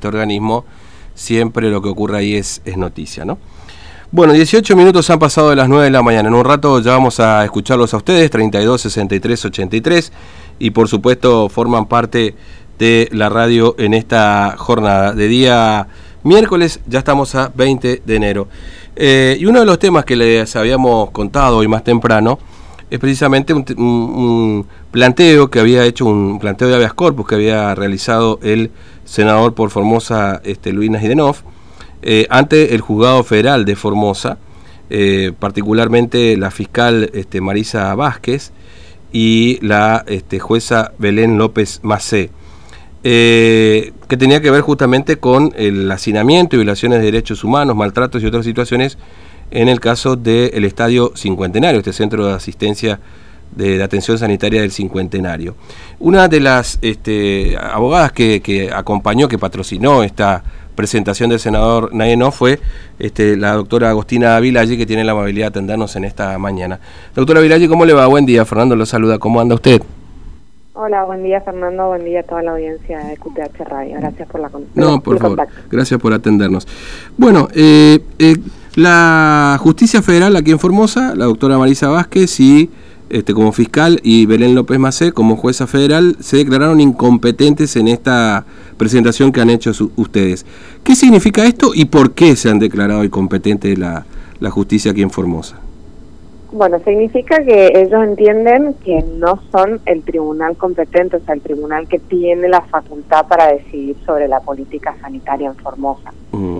este organismo, siempre lo que ocurre ahí es, es noticia, ¿no? Bueno, 18 minutos han pasado de las 9 de la mañana. En un rato ya vamos a escucharlos a ustedes, 32 63 83, y por supuesto forman parte de la radio en esta jornada de día miércoles, ya estamos a 20 de enero. Eh, y uno de los temas que les habíamos contado hoy más temprano es precisamente un, planteo que había hecho, un planteo de habeas corpus que había realizado el senador por Formosa, este, Luis Najidenov, eh, ante el juzgado federal de Formosa, eh, particularmente la fiscal este, Marisa Vázquez y la este, jueza Belén López Macé, eh, que tenía que ver justamente con el hacinamiento y violaciones de derechos humanos, maltratos y otras situaciones en el caso del Estadio Cincuentenario, este centro de asistencia de, de, atención sanitaria del cincuentenario. Una de las este, abogadas que, que, acompañó, que patrocinó esta presentación del senador Nayenó fue este, la doctora Agostina Vilalle, que tiene la amabilidad de atendernos en esta mañana. Doctora Vilalle, ¿cómo le va? Buen día, Fernando lo saluda. ¿Cómo anda usted? Hola, buen día Fernando, buen día a toda la audiencia de QTH Radio. Gracias por la No, por favor, contacto. gracias por atendernos. Bueno, eh, eh, la Justicia Federal aquí en Formosa, la doctora Marisa Vázquez y este, como fiscal y Belén López Macé como jueza federal se declararon incompetentes en esta presentación que han hecho su, ustedes. ¿Qué significa esto y por qué se han declarado incompetentes la, la justicia aquí en Formosa? Bueno, significa que ellos entienden que no son el tribunal competente, o sea, el tribunal que tiene la facultad para decidir sobre la política sanitaria en Formosa. Mm.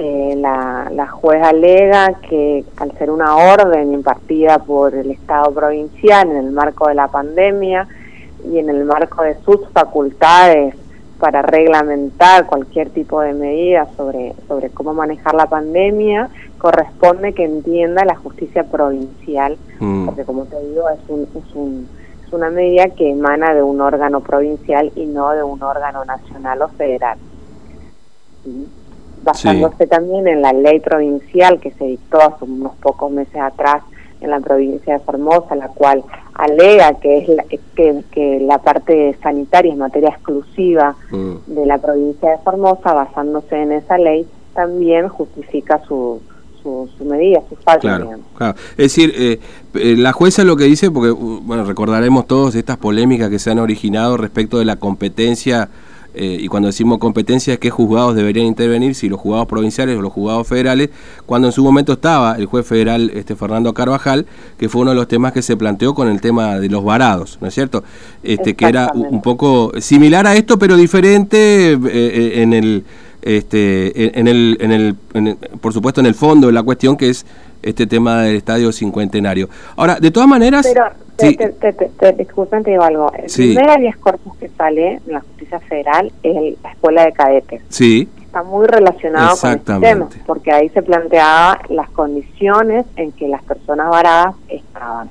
Eh, la, la juez alega que al ser una orden impartida por el Estado provincial en el marco de la pandemia y en el marco de sus facultades para reglamentar cualquier tipo de medida sobre, sobre cómo manejar la pandemia, corresponde que entienda la justicia provincial, mm. porque como te digo, es, un, es, un, es una medida que emana de un órgano provincial y no de un órgano nacional o federal. ¿Sí? Basándose sí. también en la ley provincial que se dictó hace unos pocos meses atrás en la provincia de Formosa, la cual alega que es la, que, que la parte sanitaria es materia exclusiva mm. de la provincia de Formosa, basándose en esa ley, también justifica su, su, su medida, su fallo. Claro, claro, Es decir, eh, la jueza lo que dice, porque bueno recordaremos todas estas polémicas que se han originado respecto de la competencia eh, y cuando decimos competencia es qué juzgados deberían intervenir, si los juzgados provinciales o los juzgados federales, cuando en su momento estaba el juez federal este Fernando Carvajal, que fue uno de los temas que se planteó con el tema de los varados, ¿no es cierto? Este, que era un poco similar a esto, pero diferente eh, eh, en el este en el, en el, en el por supuesto en el fondo de la cuestión que es este tema del estadio cincuentenario. Ahora, de todas maneras... Pero, sí. te, te, te, disculpen, te digo algo. El sí. primer habeas corpus que sale en la justicia federal es el, la escuela de cadetes. Sí. Está muy relacionado con el tema, porque ahí se planteaba las condiciones en que las personas varadas estaban.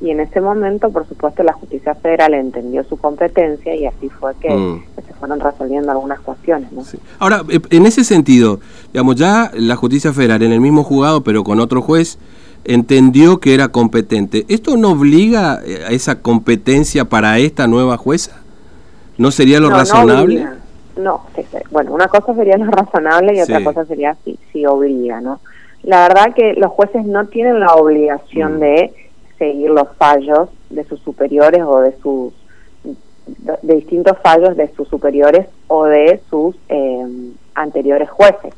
Y en ese momento, por supuesto, la justicia federal entendió su competencia y así fue que, mm. Fueron resolviendo algunas cuestiones. ¿no? Sí. Ahora, eh, en ese sentido, digamos, ya la justicia federal en el mismo juzgado, pero con otro juez, entendió que era competente. ¿Esto no obliga a esa competencia para esta nueva jueza? ¿No sería lo no, razonable? No, no sí, sí. bueno, una cosa sería lo razonable y otra cosa sería si, si obliga, ¿no? La verdad que los jueces no tienen la obligación mm. de seguir los fallos de sus superiores o de sus de, distintos fallos de sus superiores o de sus eh, anteriores jueces,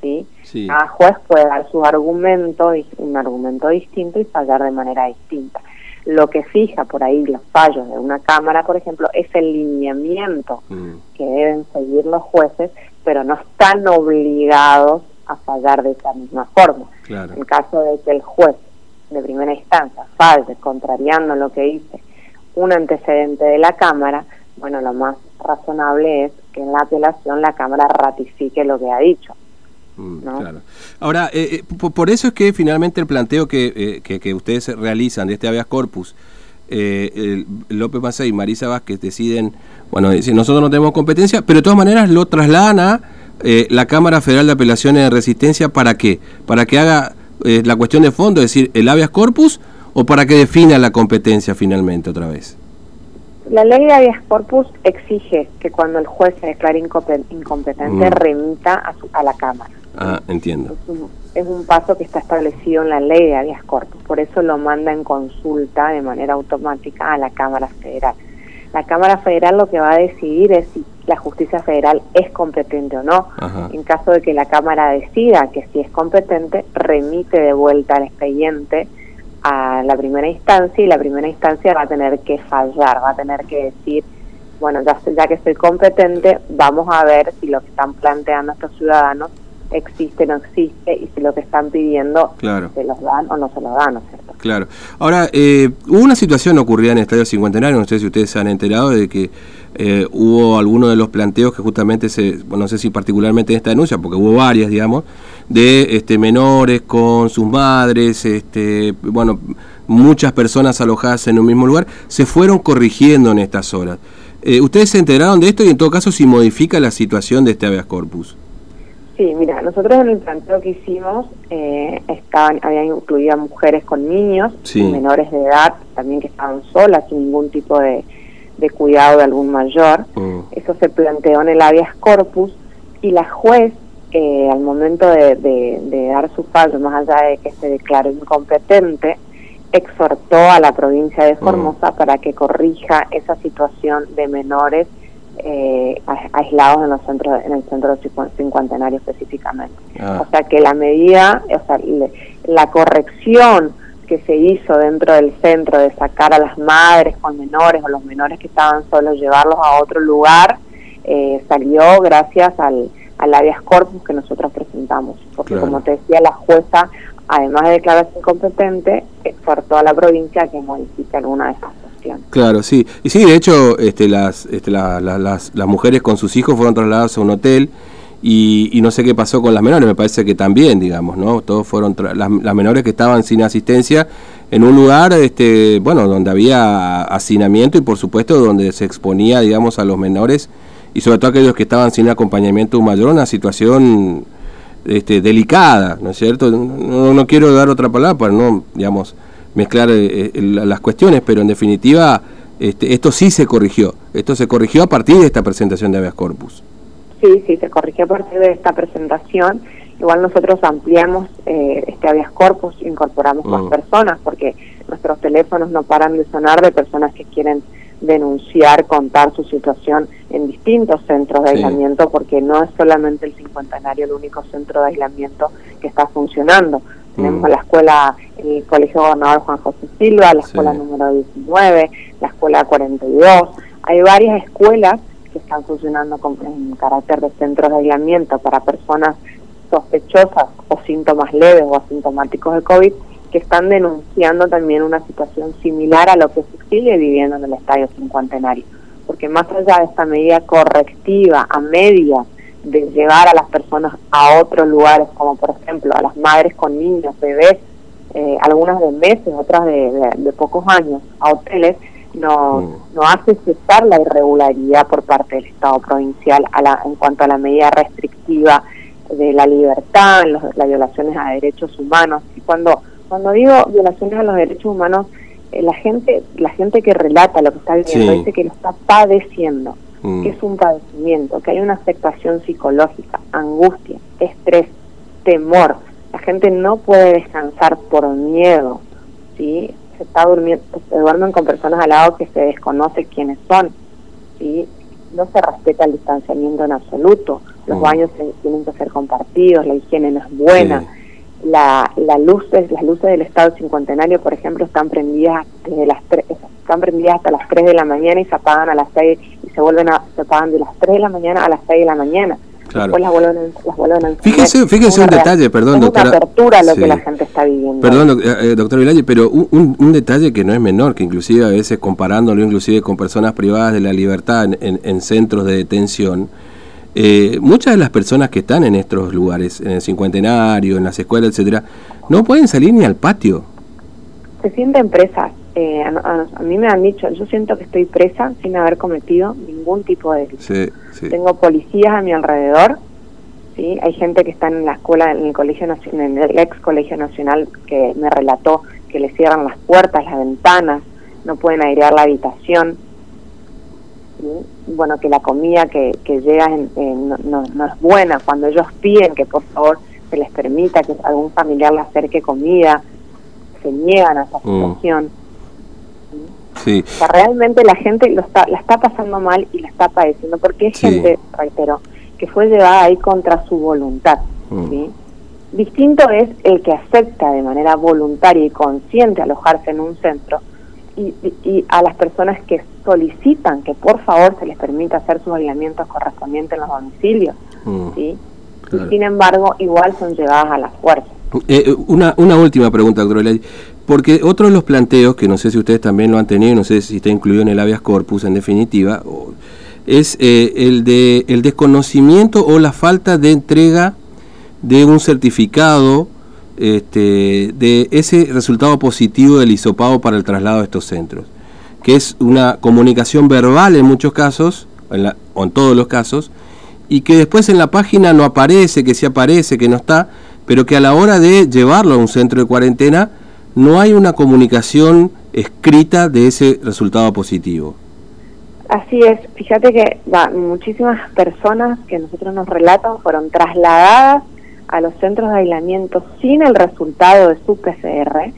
¿sí? sí. Cada juez puede dar su argumento, un argumento distinto y fallar de manera distinta. Lo que fija por ahí los fallos de una cámara, por ejemplo, es el lineamiento mm. que deben seguir los jueces, pero no están obligados a fallar de esa misma forma. Claro. En caso de que el juez de primera instancia falle, contrariando lo que dice un antecedente de la Cámara, bueno, lo más razonable es que en la apelación la Cámara ratifique lo que ha dicho. Mm, ¿no? Claro. Ahora, eh, eh, por eso es que finalmente el planteo que, eh, que, que ustedes realizan de este habeas corpus, eh, López Macei y Marisa Vázquez deciden, bueno, dicen, nosotros no tenemos competencia, pero de todas maneras lo trasladan a eh, la Cámara Federal de Apelaciones de Resistencia, ¿para qué? Para que haga la cuestión de fondo, es decir, el habeas corpus, o para que defina la competencia finalmente otra vez? La ley de habeas corpus exige que cuando el juez se declare incompetente mm. remita a, a la Cámara. Ah, entiendo. Es un, paso que está establecido en la ley de habeas corpus, por eso lo manda en consulta de manera automática a la Cámara Federal. La Cámara Federal lo que va a decidir es si la justicia federal es competente o no. En caso de que la Cámara decida que sí es competente, remite de vuelta al expediente a la primera instancia y la primera instancia va a tener que fallar, va a tener que decir, bueno, ya, ya que soy competente, vamos a ver si lo que están planteando estos ciudadanos existe, no existe y si lo que están pidiendo se los dan o no se los dan, ¿no es cierto? Claro. Ahora, eh, hubo una situación ocurrida en el Estadio Cincuentenario, no sé si ustedes se han enterado de que eh, hubo algunos de los planteos que justamente se, bueno, no sé si particularmente en esta denuncia, porque hubo varias, digamos, de este, menores con sus madres, este, bueno, muchas personas alojadas en un mismo lugar, se fueron corrigiendo en estas horas. Eh, ¿Ustedes se enteraron de esto y en todo caso si modifica la situación de este habeas corpus? Sí, mira, nosotros en el planteo que hicimos eh, estaban, habían incluido a mujeres con niños, menores de edad, también que estaban solas, sin ningún tipo de, cuidado de algún mayor. Mm. Eso se planteó en el habeas corpus y la juez, eh, al momento de, dar su fallo, más allá de que se declaró incompetente, exhortó a la provincia de mm. Formosa para que corrija esa situación de menores eh, aislados en los centros en el centro cincuentenario específicamente ah. o sea que la medida o sea la corrección que se hizo dentro del centro de sacar a las madres con menores o los menores que estaban solos llevarlos a otro lugar eh, salió gracias al al habeas corpus que nosotros presentamos porque como te decía la jueza además de declararse incompetente exhortó a la provincia que modifique alguna de esas Claro, sí. Y sí, de hecho, este, las, este, las, las, mujeres con sus hijos fueron trasladadas a un hotel y, no sé qué pasó con las menores, me parece que también, digamos, ¿no? Todos fueron, las, menores que estaban sin asistencia en un lugar, este, bueno, donde había hacinamiento y por supuesto donde se exponía, digamos, a los menores y sobre todo aquellos que estaban sin acompañamiento mayor, una situación este, delicada, ¿no es cierto? No, no quiero dar otra palabra para no, digamos, mezclar eh, eh, las cuestiones, pero en definitiva este, esto sí se corrigió. Esto se corrigió a partir de esta presentación de habeas corpus. Sí, sí, se corrigió a partir de esta presentación. Igual nosotros ampliamos eh, este habeas corpus, incorporamos más mm. personas, porque nuestros teléfonos no paran de sonar de personas que quieren denunciar, contar su situación en distintos centros de aislamiento, porque no es solamente el cincuentenario el único centro de aislamiento que está funcionando. Tenemos mm. la escuela, el Colegio Gobernador Juan José Silva, la escuela número 19, la escuela 42. Hay varias escuelas que están funcionando con, en carácter de centros de aislamiento para personas sospechosas o síntomas leves o asintomáticos de COVID que están denunciando también una situación similar a lo que se sigue viviendo en el Estadio Cincuentenario. Porque más allá de esta medida correctiva a media de llevar a las personas a otros lugares, como por ejemplo a las madres con niños, bebés, eh, algunas de meses, otras de, pocos años, a hoteles, no, mm. no hace cesar la irregularidad por parte del Estado provincial a la, en cuanto a la medida restrictiva de la libertad, las violaciones a derechos humanos. Y cuando, cuando digo violaciones a los derechos humanos, eh, la gente la gente que relata lo que está viviendo dice que lo está padeciendo Mm. que es un padecimiento, que hay una afectación psicológica, angustia, estrés, temor. La gente no puede descansar por miedo, ¿sí? Se está durmiendo, se duermen con personas al lado que se desconoce quiénes son, ¿sí? No se respeta el distanciamiento en absoluto, los mm. baños tienen que ser compartidos, la higiene no es buena. La, la luces, las luces del Estado cincuentenario, por ejemplo, están prendidas desde las están prendidas hasta las 3 de la mañana y se apagan a las 6 y se vuelven a, se apagan de las 3 de la mañana a las 6 de la mañana. Claro. Después las vuelven, las vuelven Fíjese, fíjese un detalle, perdón, es doctora. una apertura lo que la gente está viviendo. Perdón, eh, eh, doctor Vilalle, pero un, un, detalle que no es menor, que inclusive a veces comparándolo inclusive con personas privadas de la libertad en, en, centros de detención, eh, muchas de las personas que están en estos lugares, en el cincuentenario, en las escuelas, etcétera, no pueden salir ni al patio. Se sienten presas eh, a, mí me han dicho, yo siento que estoy presa sin haber cometido ningún tipo de delito. Tengo policías a mi alrededor, sí, hay gente que está en la escuela, en el colegio nacional, en el ex colegio nacional que me relató que le cierran las puertas, las ventanas, no pueden airear la habitación, bueno, que la comida que, que llega no, no, es buena, cuando ellos piden que por favor se les permita que algún familiar le acerque comida, se niegan a esa mm. situación. Sí. O sea, realmente la gente lo está, la está pasando mal y la está padeciendo, porque es gente, reitero, que fue llevada ahí contra su voluntad. Mm. ¿sí? Distinto es el que acepta de manera voluntaria y consciente alojarse en un centro y, y, a las personas que solicitan que por favor se les permita hacer sus aislamientos correspondientes en los domicilios. Mm. ¿sí? Y sin embargo, igual son llevadas a la fuerza. Eh, eh, una, una última pregunta, doctor porque otro de los planteos, que no sé si ustedes también lo han tenido, no sé si está incluido en el habeas corpus en definitiva, es eh, el de el desconocimiento o la falta de entrega de un certificado este, de ese resultado positivo del hisopado para el traslado de estos centros, que es una comunicación verbal en muchos casos, o en todos los casos, y que después en la página no aparece, que sí aparece, que no está, pero que a la hora de llevarlo a un centro de cuarentena no hay una comunicación escrita de ese resultado positivo. Así es, fíjate que muchísimas personas que nosotros nos relatan fueron trasladadas a los centros de aislamiento sin el resultado de su PCR,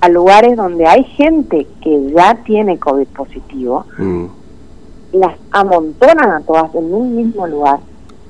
a lugares donde hay gente que ya tiene COVID positivo, mm. las amontonan a todas en un mismo lugar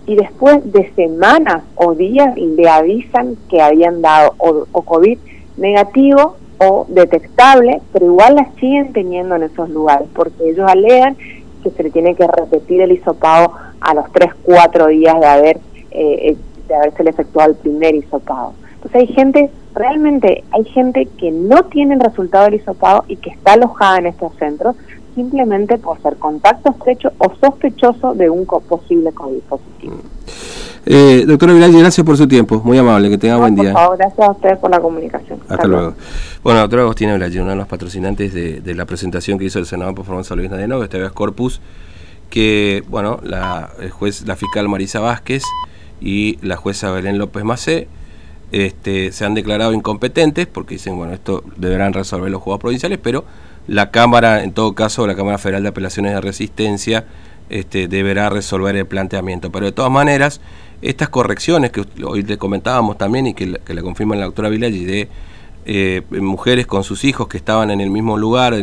y después de semanas o días le avisan que habían dado o, o COVID negativo o detectable, pero igual las siguen teniendo en esos lugares, porque ellos alegan que se le tiene que repetir el hisopado a los 3, 4 días de haber eh, de haberse efectuado el primer hisopado. Entonces hay gente, realmente hay gente que no tiene el resultado del hisopado y que está alojada en estos centros simplemente por ser contacto estrecho o sospechoso de un posible COVID positivo. Eh, doctora Vilaldi, gracias por su tiempo, muy amable, que tenga buen día. Por favor, gracias a ustedes por la comunicación. Hasta, luego. Bueno, doctora Agostina Vilaldi, uno de los patrocinantes de, la presentación que hizo el senador por Formosa Luis Nadenov, este vez Corpus, que, bueno, la juez, la fiscal Marisa Vázquez y la jueza Belén López Macé este, se han declarado incompetentes porque dicen, bueno, esto deberán resolver los juegos provinciales, pero la Cámara, en todo caso, la Cámara Federal de Apelaciones de Resistencia, este, deberá resolver el planteamiento. Pero de todas maneras, estas correcciones que hoy le comentábamos también y que, le confirma la doctora Villaggi de eh, mujeres con sus hijos que estaban en el mismo lugar,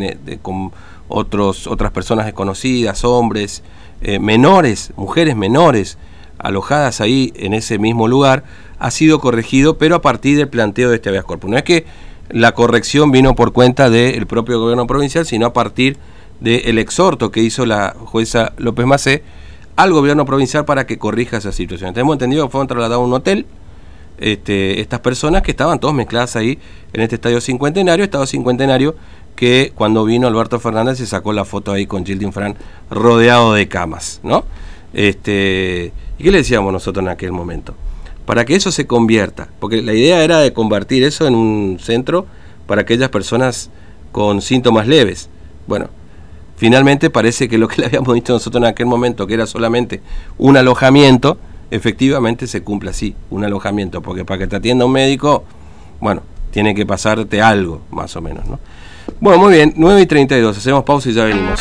con otros, otras personas desconocidas, hombres, eh, menores, mujeres menores, alojadas ahí en ese mismo lugar, ha sido corregido, pero a partir del planteo de este habeas corpus. No es que la corrección vino por cuenta del propio gobierno provincial, sino a partir del exhorto que hizo la jueza López Macé al gobierno provincial para que corrija esa situación. Tenemos entendido que fueron trasladados a un hotel este, estas personas que estaban todos mezcladas ahí en este estadio cincuentenario, estado cincuentenario que cuando vino Alberto Fernández se sacó la foto ahí con Gildin Fran rodeado de camas, ¿no? Este, ¿Y qué le decíamos nosotros en aquel momento? Para que eso se convierta, porque la idea era de convertir eso en un centro para aquellas personas con síntomas leves. Bueno, finalmente parece que lo que le habíamos dicho nosotros en aquel momento, que era solamente un alojamiento, efectivamente se cumple así, un alojamiento, porque para que te atienda un médico, bueno, tiene que pasarte algo, más o menos, ¿no? Bueno, muy bien, 9 y 32, hacemos pausa y ya venimos.